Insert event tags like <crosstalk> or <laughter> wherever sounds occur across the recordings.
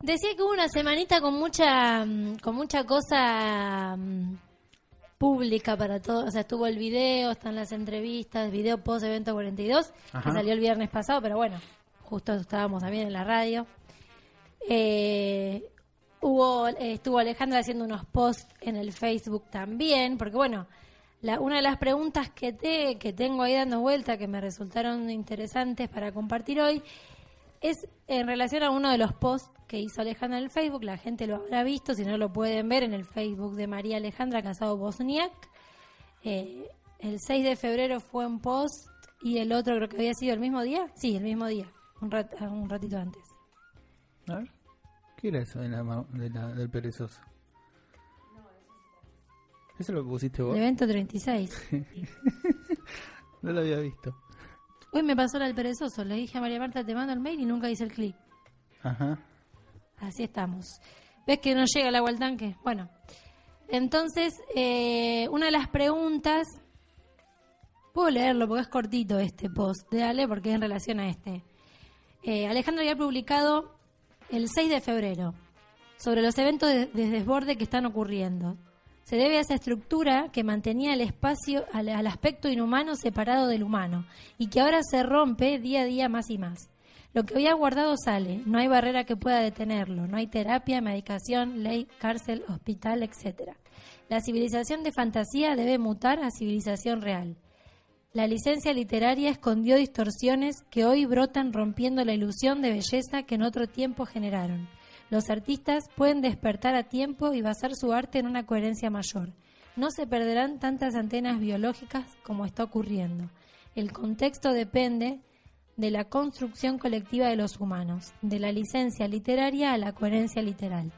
Decía que hubo una semanita con mucha, mm, con mucha cosa mm, pública para todos. O sea, estuvo el video, están las entrevistas, video post evento 42, Ajá. que salió el viernes pasado, pero bueno, justo estábamos también en la radio. Eh, hubo, eh, estuvo Alejandra haciendo unos posts en el Facebook también, porque bueno, la, una de las preguntas que, te, que tengo ahí dando vuelta, que me resultaron interesantes para compartir hoy, es en relación a uno de los posts que hizo Alejandra en el Facebook, la gente lo habrá visto, si no lo pueden ver en el Facebook de María Alejandra Casado Bosniak. Eh, el 6 de febrero fue un post y el otro creo que había sido el mismo día. Sí, el mismo día, un, rat- un ratito antes. A ver. ¿Qué era eso de la ma- de la- del perezoso? ¿Eso es lo que pusiste vos? El evento 36. <laughs> No lo había visto. Hoy me pasó del perezoso, le dije a María Marta, te mando el mail y nunca hice el clic. Ajá. Así estamos. ¿Ves que no llega el agua al tanque? Bueno, entonces, eh, una de las preguntas, puedo leerlo porque es cortito este post de Ale, porque es en relación a este. Eh, Alejandro había publicado el 6 de febrero sobre los eventos de, de desborde que están ocurriendo. Se debe a esa estructura que mantenía el espacio al, al aspecto inhumano separado del humano y que ahora se rompe día a día más y más. Lo que había guardado sale, no hay barrera que pueda detenerlo, no hay terapia, medicación, ley, cárcel, hospital, etc. La civilización de fantasía debe mutar a civilización real. La licencia literaria escondió distorsiones que hoy brotan rompiendo la ilusión de belleza que en otro tiempo generaron. Los artistas pueden despertar a tiempo y basar su arte en una coherencia mayor. No se perderán tantas antenas biológicas como está ocurriendo. El contexto depende de la construcción colectiva de los humanos, de la licencia literaria a la coherencia literal.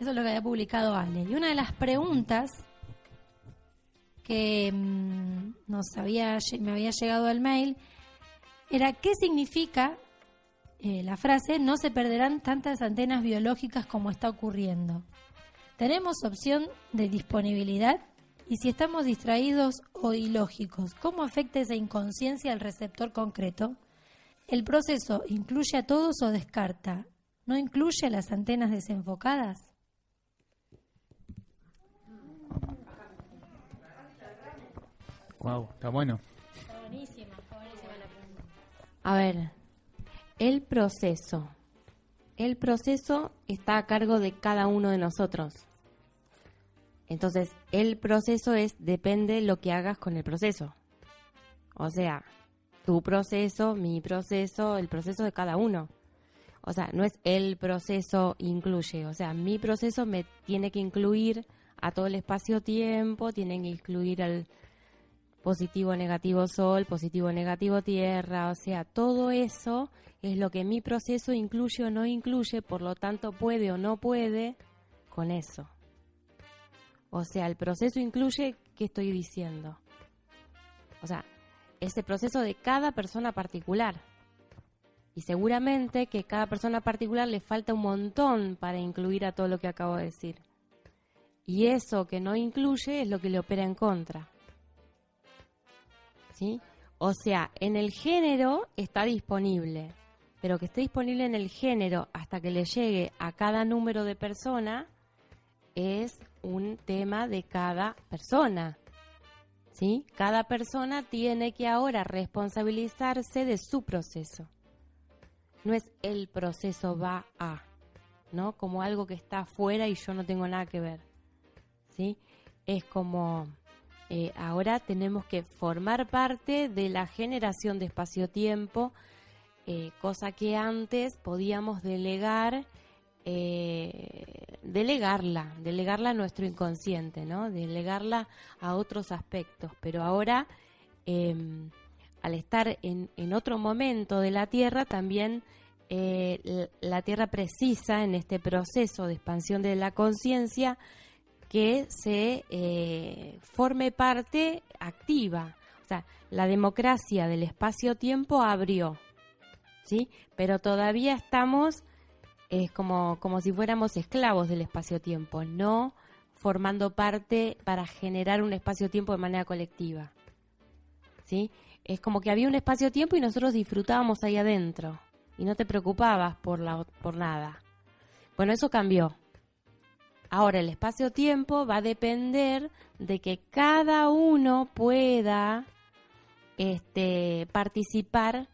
Eso es lo que había publicado Ale. Y una de las preguntas que mm, nos había, me había llegado al mail era qué significa eh, la frase no se perderán tantas antenas biológicas como está ocurriendo. Tenemos opción de disponibilidad y si estamos distraídos o ilógicos, ¿cómo afecta esa inconsciencia al receptor concreto? ¿El proceso incluye a todos o descarta? ¿No incluye a las antenas desenfocadas? Wow, está bueno. Está buenísima, está buenísima la pregunta. A ver, el proceso. El proceso está a cargo de cada uno de nosotros. Entonces, el proceso es, depende lo que hagas con el proceso. O sea, tu proceso, mi proceso, el proceso de cada uno. O sea, no es el proceso incluye. O sea, mi proceso me tiene que incluir a todo el espacio-tiempo, tiene que incluir al positivo, negativo sol, positivo, negativo tierra, o sea, todo eso es lo que mi proceso incluye o no incluye, por lo tanto puede o no puede con eso. O sea, el proceso incluye qué estoy diciendo. O sea, ese proceso de cada persona particular. Y seguramente que cada persona particular le falta un montón para incluir a todo lo que acabo de decir. Y eso que no incluye es lo que le opera en contra. ¿Sí? O sea, en el género está disponible, pero que esté disponible en el género hasta que le llegue a cada número de persona es un tema de cada persona. ¿Sí? Cada persona tiene que ahora responsabilizarse de su proceso. No es el proceso va a, ¿no? Como algo que está afuera y yo no tengo nada que ver. ¿Sí? Es como eh, ahora tenemos que formar parte de la generación de espacio-tiempo, eh, cosa que antes podíamos delegar, eh, delegarla, delegarla a nuestro inconsciente, ¿no? Delegarla a otros aspectos, pero ahora, eh, al estar en, otro momento de la Tierra, también la Tierra precisa en este proceso de expansión de la conciencia que se eh, forme parte activa. O sea, la democracia del espacio-tiempo abrió, ¿sí? Pero todavía estamos es como, como si fuéramos esclavos del espacio-tiempo, no formando parte para generar un espacio-tiempo de manera colectiva. ¿Sí? Es como que había un espacio-tiempo y nosotros disfrutábamos ahí adentro. y no te preocupabas por, la, por nada. Bueno, eso cambió. Ahora el espacio-tiempo va a depender de que cada uno pueda este, participar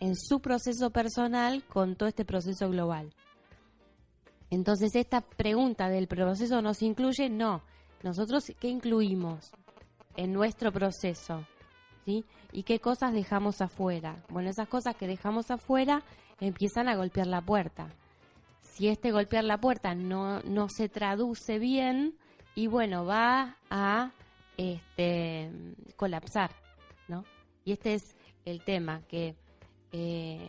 en su proceso personal con todo este proceso global. Entonces, esta pregunta del proceso nos incluye, no. Nosotros, ¿qué incluimos en nuestro proceso? ¿Sí? ¿Y qué cosas dejamos afuera? Bueno, esas cosas que dejamos afuera empiezan a golpear la puerta. Si este golpear la puerta no, no se traduce bien, y bueno, va a este, colapsar, ¿no? Y este es el tema, que eh,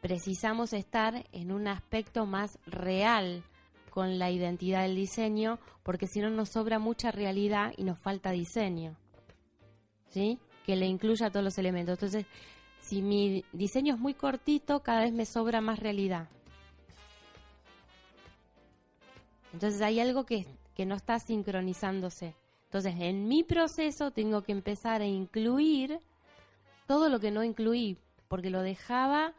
precisamos estar en un aspecto más real con la identidad del diseño, porque si no nos sobra mucha realidad y nos falta diseño, ¿sí? Que le incluya todos los elementos. Entonces, si mi diseño es muy cortito, cada vez me sobra más realidad. Entonces hay algo que, que no está sincronizándose. Entonces, en mi proceso tengo que empezar a incluir todo lo que no incluí, porque lo dejaba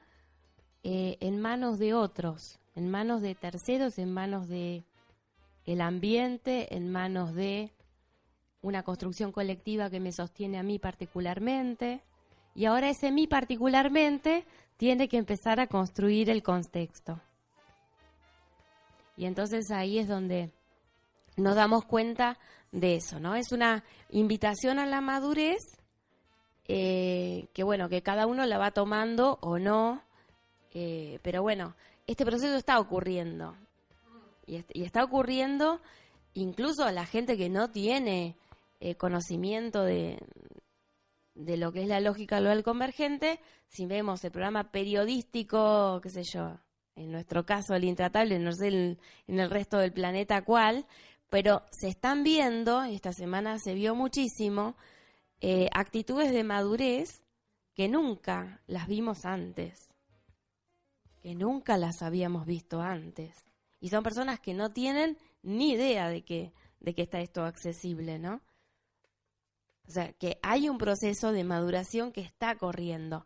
eh, en manos de otros, en manos de terceros, en manos de el ambiente, en manos de una construcción colectiva que me sostiene a mí particularmente. Y ahora ese mí particularmente tiene que empezar a construir el contexto. Y entonces ahí es donde nos damos cuenta de eso, ¿no? Es una invitación a la madurez eh, que, bueno, que cada uno la va tomando o no eh, pero bueno, este proceso está ocurriendo. Y, está ocurriendo incluso a la gente que no tiene eh, conocimiento de, de lo que es la lógica global convergente, si vemos el programa periodístico, qué sé yo, en nuestro caso el intratable, no sé en el resto del planeta cuál, pero se están viendo, esta semana se vio muchísimo, eh, actitudes de madurez que nunca las vimos antes que nunca las habíamos visto antes. Y son personas que no tienen ni idea de que, de que está esto accesible, ¿no? O sea, que hay un proceso de maduración que está corriendo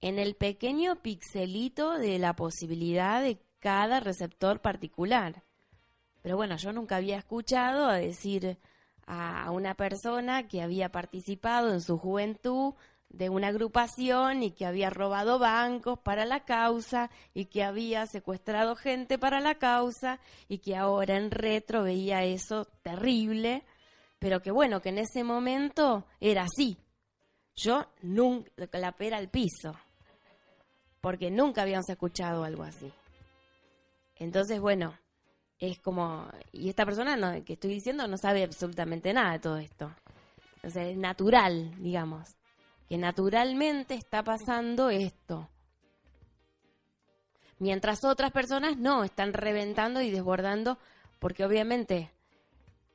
en el pequeño pixelito de la posibilidad de cada receptor particular. Pero bueno, yo nunca había escuchado a decir a una persona que había participado en su juventud de una agrupación y que había robado bancos para la causa y que había secuestrado gente para la causa y que ahora en retro veía eso terrible, pero que bueno, que en ese momento era así. Yo nunca la pera al piso, porque nunca habíamos escuchado algo así. Entonces, bueno, es como, y esta persona no, que estoy diciendo no sabe absolutamente nada de todo esto. Sea, es natural, digamos que naturalmente está pasando esto. Mientras otras personas no, están reventando y desbordando porque obviamente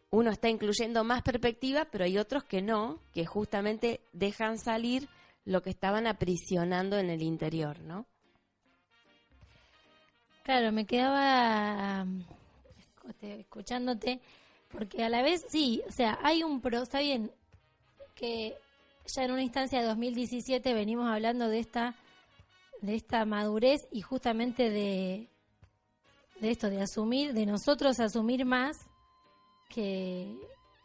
uno está incluyendo más perspectiva, pero hay otros que no, que justamente dejan salir lo que estaban aprisionando en el interior, ¿no? Claro, me quedaba este, escuchándote, porque a la vez sí, o sea, hay un pro, está bien que ya en una instancia de 2017 venimos hablando de esta de esta madurez y justamente de, de esto, de asumir, de nosotros asumir más que,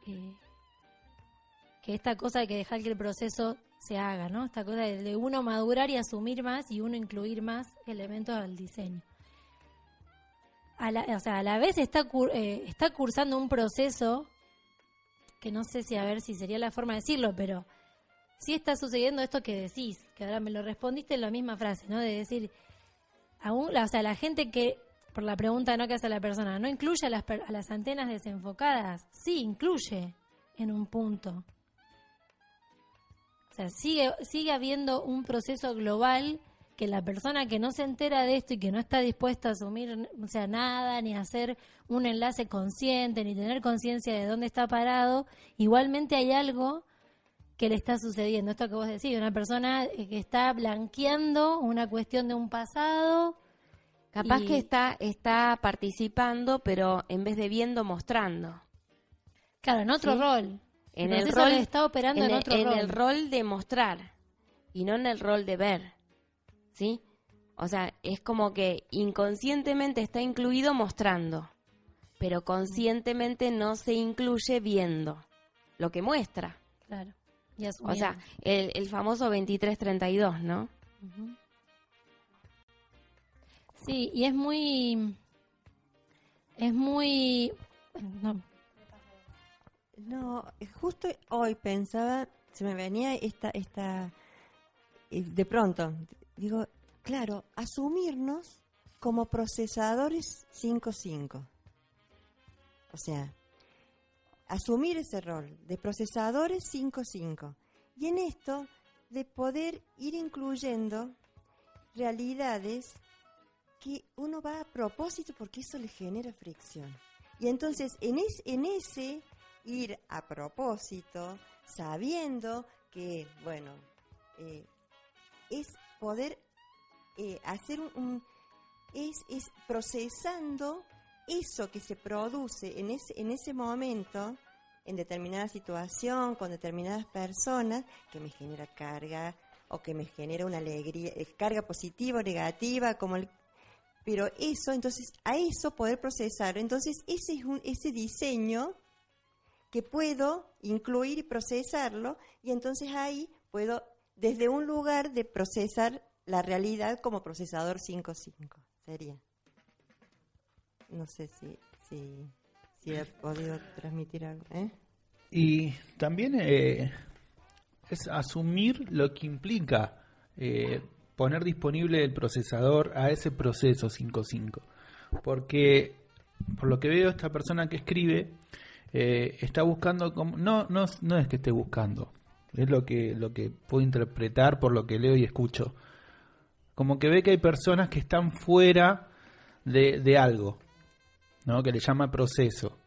que, esta cosa de que dejar que el proceso se haga, ¿no? Esta cosa de, uno madurar y asumir más y uno incluir más elementos al diseño. A la, o sea, a la vez está, eh, está cursando un proceso que no sé si a ver si sería la forma de decirlo, pero sí está sucediendo esto que decís, que ahora me lo respondiste en la misma frase, ¿no? De decir, aún, o sea, la gente que, por la pregunta ¿no? que hace la persona, ¿no incluye a las, a las antenas desenfocadas? Sí, incluye en un punto. Sea, sigue, sigue habiendo un proceso global que la persona que no se entera de esto y que no está dispuesta a asumir o sea, nada, ni hacer un enlace consciente, ni tener conciencia de dónde está parado, igualmente hay algo que le está sucediendo. Esto que vos decís, una persona eh, que está blanqueando una cuestión de un pasado. Capaz que está, está participando, pero en vez de viendo, mostrando. Claro, en otro rol. En el, rol está operando en, otro rol. En el rol de mostrar y no en el rol de ver. ¿Sí? O sea, es como que inconscientemente está incluido mostrando, pero conscientemente no se incluye viendo lo que muestra. Claro. Y O sea, el, el famoso 2332, ¿no? Ujú. Sí, y es muy. Es muy. No, No, justo hoy pensaba, se me venía esta, esta, eh, de pronto, digo, claro, asumirnos como procesadores 5.5. O sea, asumir ese rol de procesadores 5.5. Y en esto, de poder ir incluyendo realidades que uno va a propósito porque eso le genera fricción. Y entonces, en, es, en ese ir a propósito, sabiendo que, bueno, eh, es poder eh, hacer un, es, es procesando eso que se produce en ese, en ese momento, en determinada situación, con determinadas personas, que me genera carga o que me genera una alegría, eh, carga positiva o negativa, como el pero eso, entonces, a eso poder procesar. Entonces, ese es un, ese diseño que puedo incluir y procesarlo, y entonces ahí puedo, desde un lugar de procesar la realidad como procesador 5.5, sería. No sé si, si, si he podido transmitir algo. ¿eh? Y también eh, es asumir lo que implica eh, poner disponible el procesador a ese proceso 5.5. Porque, por lo que veo, esta persona que escribe eh, está buscando, como, no, no, no es que esté buscando, es lo que, lo que puedo interpretar por lo que leo y escucho. Como que ve que hay personas que están fuera de, de algo, ¿no? que le llama proceso.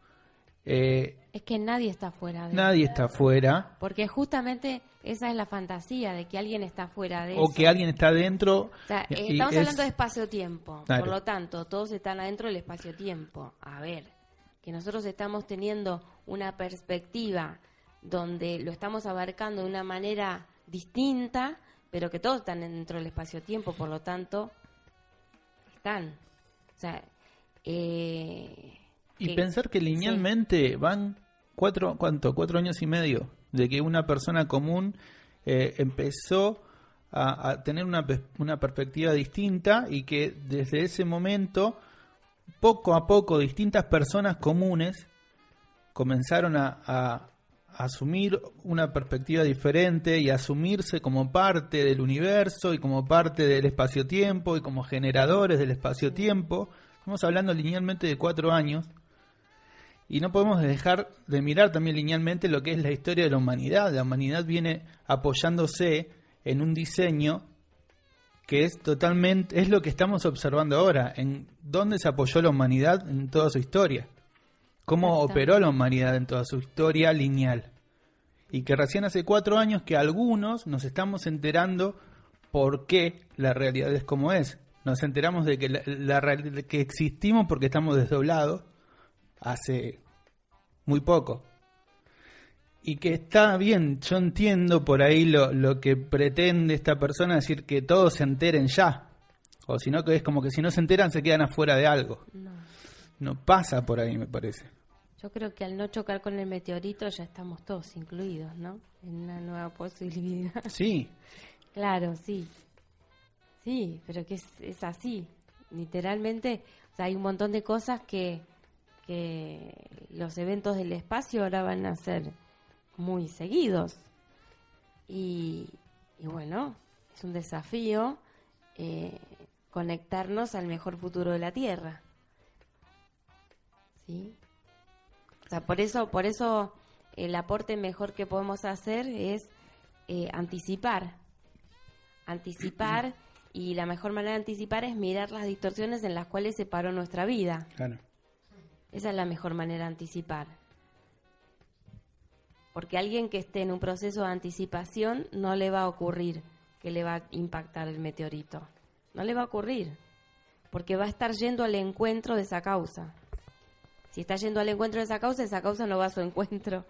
Eh, Es que nadie está fuera de nadie está fuera Porque justamente esa es la fantasía de que alguien está fuera de o eso. que alguien está dentro. O sea, estamos es- hablando de espacio-tiempo. Claro. Por lo tanto, todos están adentro del espacio-tiempo. A ver, que nosotros estamos teniendo una perspectiva donde lo estamos abarcando de una manera distinta, pero que todos están dentro del espacio-tiempo, por lo tanto, están. O sea, eh, Y que- pensar que linealmente van cuatro, ¿cuánto? Cuatro años y medio de que una persona común eh, empezó a, a tener una, una perspectiva distinta y que desde ese momento, poco a poco, distintas personas comunes comenzaron a, a asumir una perspectiva diferente y asumirse como parte del universo y como parte del espacio-tiempo y como generadores del espacio-tiempo. Estamos hablando linealmente de cuatro años. Y no podemos dejar de mirar también linealmente lo que es la historia de la humanidad. La humanidad viene apoyándose en un diseño que es totalmente, es lo que estamos observando ahora, en dónde se apoyó la humanidad en toda su historia, cómo operó la humanidad en toda su historia lineal. Y que recién hace cuatro años que algunos nos estamos enterando por qué la realidad es como es. Nos enteramos de que, la, la que existimos porque estamos desdoblados hace muy poco. Y que está bien, yo entiendo por ahí lo, lo que pretende esta persona, decir que todos se enteren ya. O si no, que es como que si no se enteran se quedan afuera de algo. no. No pasa por ahí, me parece. Yo creo que al no chocar con el meteorito ya estamos todos incluidos, ¿no? En una nueva posibilidad. <laughs> Sí, Claro, sí. Sí, pero que es, es así. Literalmente, o sea, hay un montón de cosas que, que los eventos del espacio ahora van a ser muy seguidos. Y, y bueno, es un desafío eh, conectarnos al mejor futuro de la Tierra. ¿Sí? O sea, por eso, por eso el aporte mejor que podemos hacer es eh, anticipar. Anticipar <clears throat> y la mejor manera de anticipar es mirar las distorsiones en las cuales se paró nuestra vida. claro. Esa es la mejor manera de anticipar. Porque alguien que esté en un proceso de anticipación no le va a ocurrir que le va a impactar el meteorito. No le va a ocurrir. Porque va a estar yendo al encuentro de esa causa. Si está yendo al encuentro de esa causa, esa causa no va a su <laughs> encuentro.